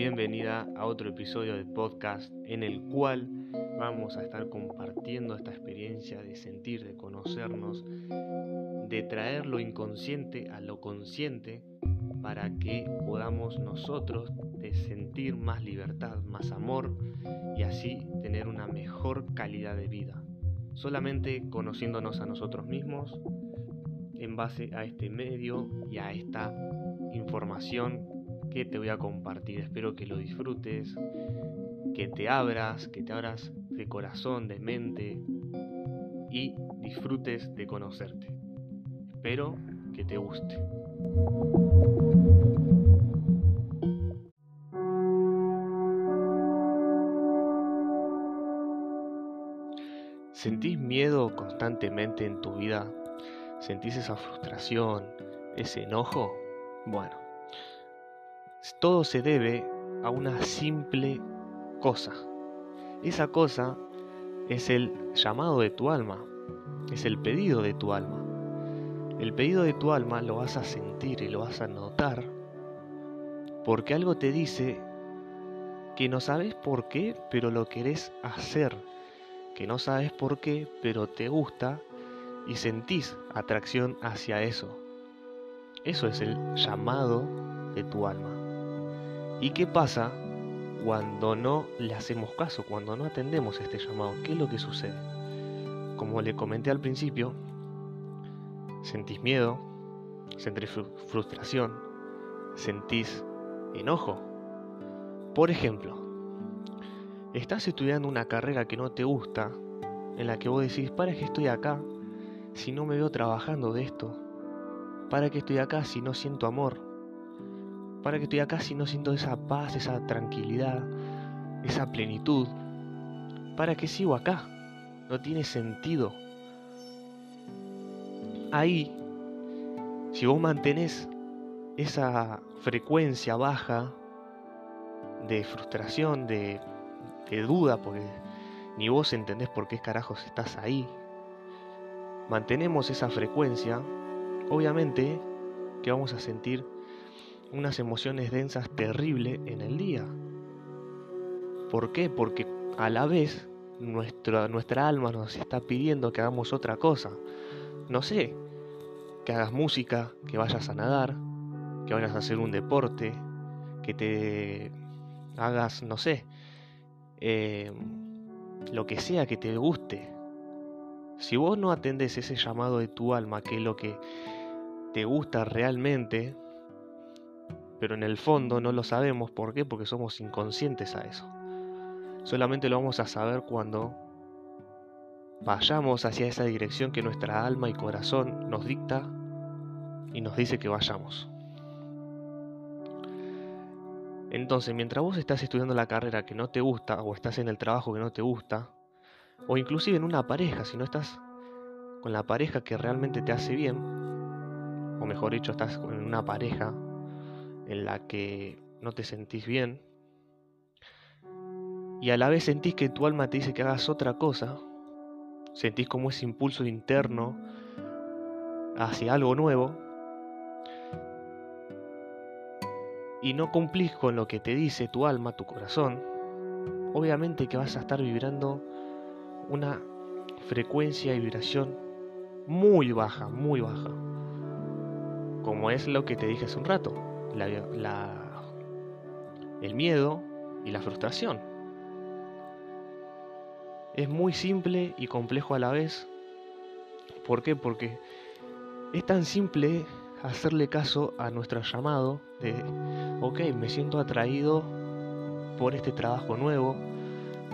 bienvenida a otro episodio del podcast en el cual vamos a estar compartiendo esta experiencia de sentir, de conocernos, de traer lo inconsciente a lo consciente para que podamos nosotros de sentir más libertad, más amor y así tener una mejor calidad de vida. Solamente conociéndonos a nosotros mismos en base a este medio y a esta información que te voy a compartir. Espero que lo disfrutes, que te abras, que te abras de corazón, de mente y disfrutes de conocerte. Espero que te guste. ¿Sentís miedo constantemente en tu vida? ¿Sentís esa frustración, ese enojo? Bueno, todo se debe a una simple cosa. Esa cosa es el llamado de tu alma, es el pedido de tu alma. El pedido de tu alma lo vas a sentir y lo vas a notar porque algo te dice que no sabes por qué, pero lo querés hacer que no sabes por qué, pero te gusta y sentís atracción hacia eso. Eso es el llamado de tu alma. ¿Y qué pasa cuando no le hacemos caso, cuando no atendemos este llamado? ¿Qué es lo que sucede? Como le comenté al principio, sentís miedo, sentís frustración, sentís enojo. Por ejemplo, estás estudiando una carrera que no te gusta, en la que vos decís, ¿para qué estoy acá si no me veo trabajando de esto? ¿Para qué estoy acá si no siento amor? ¿Para qué estoy acá si no siento esa paz, esa tranquilidad, esa plenitud? ¿Para qué sigo acá? No tiene sentido. Ahí, si vos mantenés esa frecuencia baja de frustración, de de duda, porque ni vos entendés por qué carajos estás ahí. Mantenemos esa frecuencia, obviamente que vamos a sentir unas emociones densas terribles en el día. ¿Por qué? Porque a la vez nuestra, nuestra alma nos está pidiendo que hagamos otra cosa. No sé, que hagas música, que vayas a nadar, que vayas a hacer un deporte, que te hagas, no sé, Em, lo que sea que te guste. Si vos no atendés ese llamado de tu alma, que es lo que te gusta realmente, pero en el fondo no lo sabemos, ¿por qué? Porque somos inconscientes a eso. Solamente lo vamos a saber cuando vayamos hacia esa dirección que nuestra alma y corazón nos dicta y nos dice que vayamos. Entonces, mientras vos estás estudiando la carrera que no te gusta, o estás en el trabajo que no te gusta, o inclusive en una pareja, si no estás con la pareja que realmente te hace bien, o mejor dicho, estás en una pareja en la que no te sentís bien, y a la vez sentís que tu alma te dice que hagas otra cosa, sentís como ese impulso interno hacia algo nuevo, y no cumplís con lo que te dice tu alma, tu corazón, obviamente que vas a estar vibrando una frecuencia y vibración muy baja, muy baja. Como es lo que te dije hace un rato, el miedo y la frustración. Es muy simple y complejo a la vez. ¿Por qué? Porque es tan simple hacerle caso a nuestro llamado de, ok, me siento atraído por este trabajo nuevo,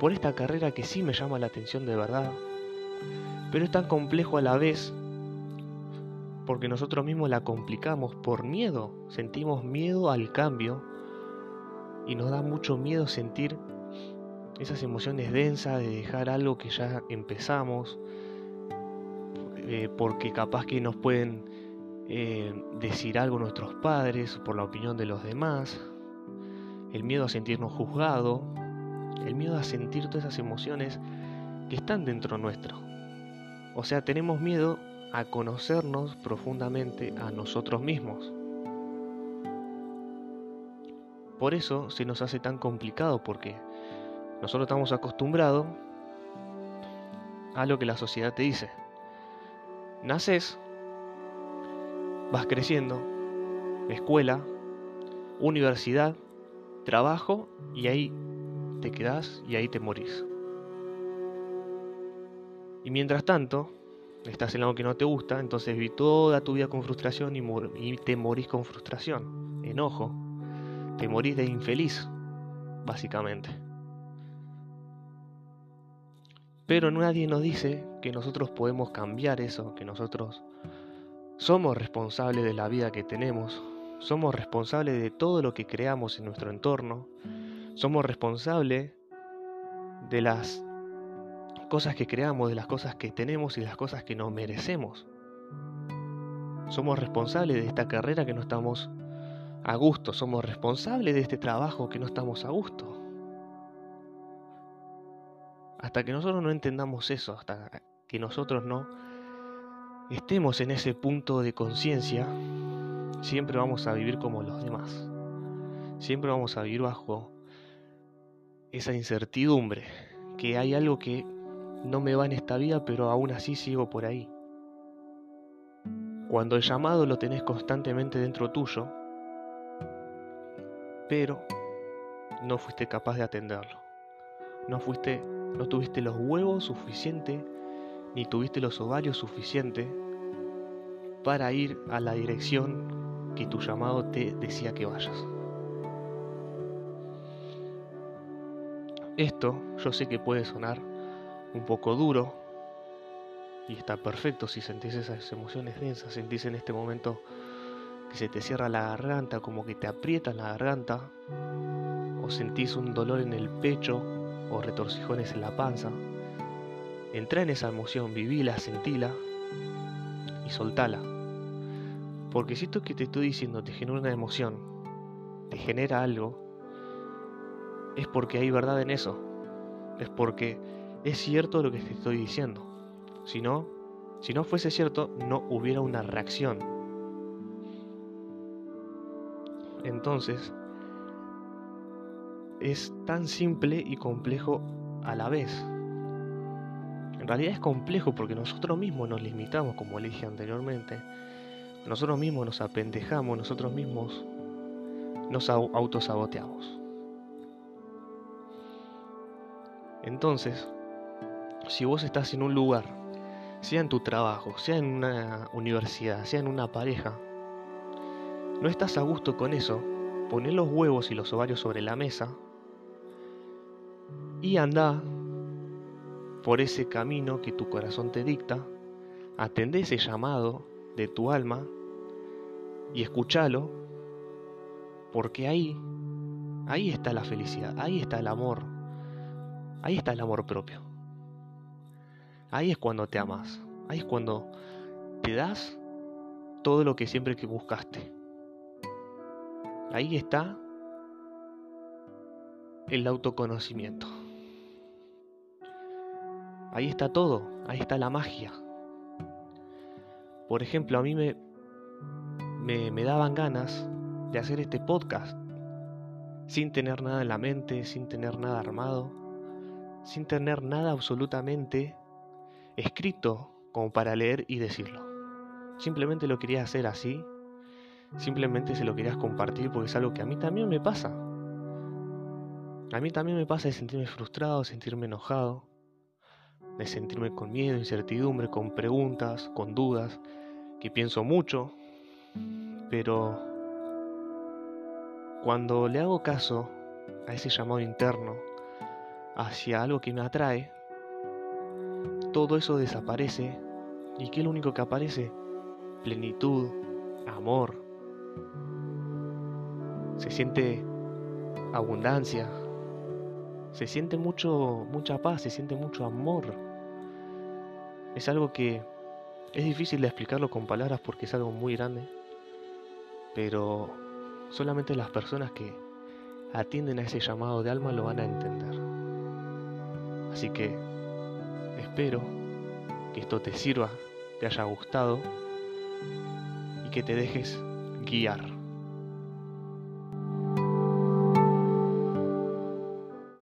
por esta carrera que sí me llama la atención de verdad, pero es tan complejo a la vez porque nosotros mismos la complicamos por miedo, sentimos miedo al cambio y nos da mucho miedo sentir esas emociones densas de dejar algo que ya empezamos, eh, porque capaz que nos pueden eh, decir algo nuestros padres por la opinión de los demás, el miedo a sentirnos juzgados, el miedo a sentir todas esas emociones que están dentro nuestro. O sea, tenemos miedo a conocernos profundamente a nosotros mismos. por eso se nos hace tan complicado porque nosotros estamos acostumbrados a lo que la sociedad te dice. Naces, vas creciendo, escuela, universidad, trabajo y ahí te quedas y ahí te morís. Y mientras tanto, estás en algo que no te gusta, entonces vivís toda tu vida con frustración y, y te morís con frustración, enojo, te morís de infeliz, básicamente. Pero nadie nos dice que nosotros podemos cambiar eso, que nosotros somos responsables de la vida que tenemos, somos responsables de todo lo que creamos en nuestro entorno, somos responsables de las cosas que creamos, de las cosas que tenemos y las cosas que nos merecemos. Somos responsables de esta carrera que no estamos a gusto, somos responsables de este trabajo que no estamos a gusto. Hasta que nosotros no entendamos eso, hasta que nosotros no estemos en ese punto de conciencia, siempre vamos a vivir como los demás. Siempre vamos a vivir bajo esa incertidumbre, que hay algo que no me va en esta vida, pero aún así sigo por ahí. Cuando el llamado lo tenés constantemente dentro tuyo, pero no fuiste capaz de atenderlo. No fuiste, no tuviste los huevos suficientes, ni tuviste los ovarios suficientes para ir a la dirección que tu llamado te decía que vayas. Esto yo sé que puede sonar un poco duro y está perfecto si sentís esas emociones densas, sentís en este momento que se te cierra la garganta, como que te aprieta la garganta, o sentís un dolor en el pecho o retorcijones en la panza. Entra en esa emoción, vivila, sentila y soltala. Porque si esto que te estoy diciendo te genera una emoción, te genera algo, es porque hay verdad en eso. Es porque es cierto lo que te estoy diciendo. Si no, si no fuese cierto, no hubiera una reacción. Entonces, es tan simple y complejo a la vez. En realidad es complejo porque nosotros mismos nos limitamos, como le dije anteriormente. Nosotros mismos nos apendejamos, nosotros mismos nos autosaboteamos. Entonces, si vos estás en un lugar, sea en tu trabajo, sea en una universidad, sea en una pareja, no estás a gusto con eso, poné los huevos y los ovarios sobre la mesa y anda por ese camino que tu corazón te dicta, atendé ese llamado de tu alma y escúchalo, porque ahí, ahí está la felicidad, ahí está el amor, ahí está el amor propio. Ahí es cuando te amas. Ahí es cuando te das todo lo que siempre que buscaste. Ahí está el autoconocimiento. Ahí está todo, ahí está la magia. Por ejemplo, a mí me, me, me, daban ganas de hacer este podcast sin tener nada en la mente, sin tener nada armado, sin tener nada absolutamente escrito como para leer y decirlo. Simplemente lo querías hacer así, simplemente se lo querías compartir porque es algo que a mí también me pasa. A mí también me pasa de sentirme frustrado, de sentirme enojado, de sentirme con miedo, incertidumbre, con preguntas, con dudas, que pienso mucho, pero cuando le hago caso a ese llamado interno hacia algo que me atrae, todo eso desaparece y que lo único que aparece? Plenitud, amor. Se siente abundancia. Se siente mucho mucha paz, se siente mucho amor. Es algo que es difícil de explicarlo con palabras porque es algo muy grande. Pero solamente las personas que atienden a ese llamado de alma lo van a entender. Así que Espero que esto te sirva, te haya gustado y que te dejes guiar.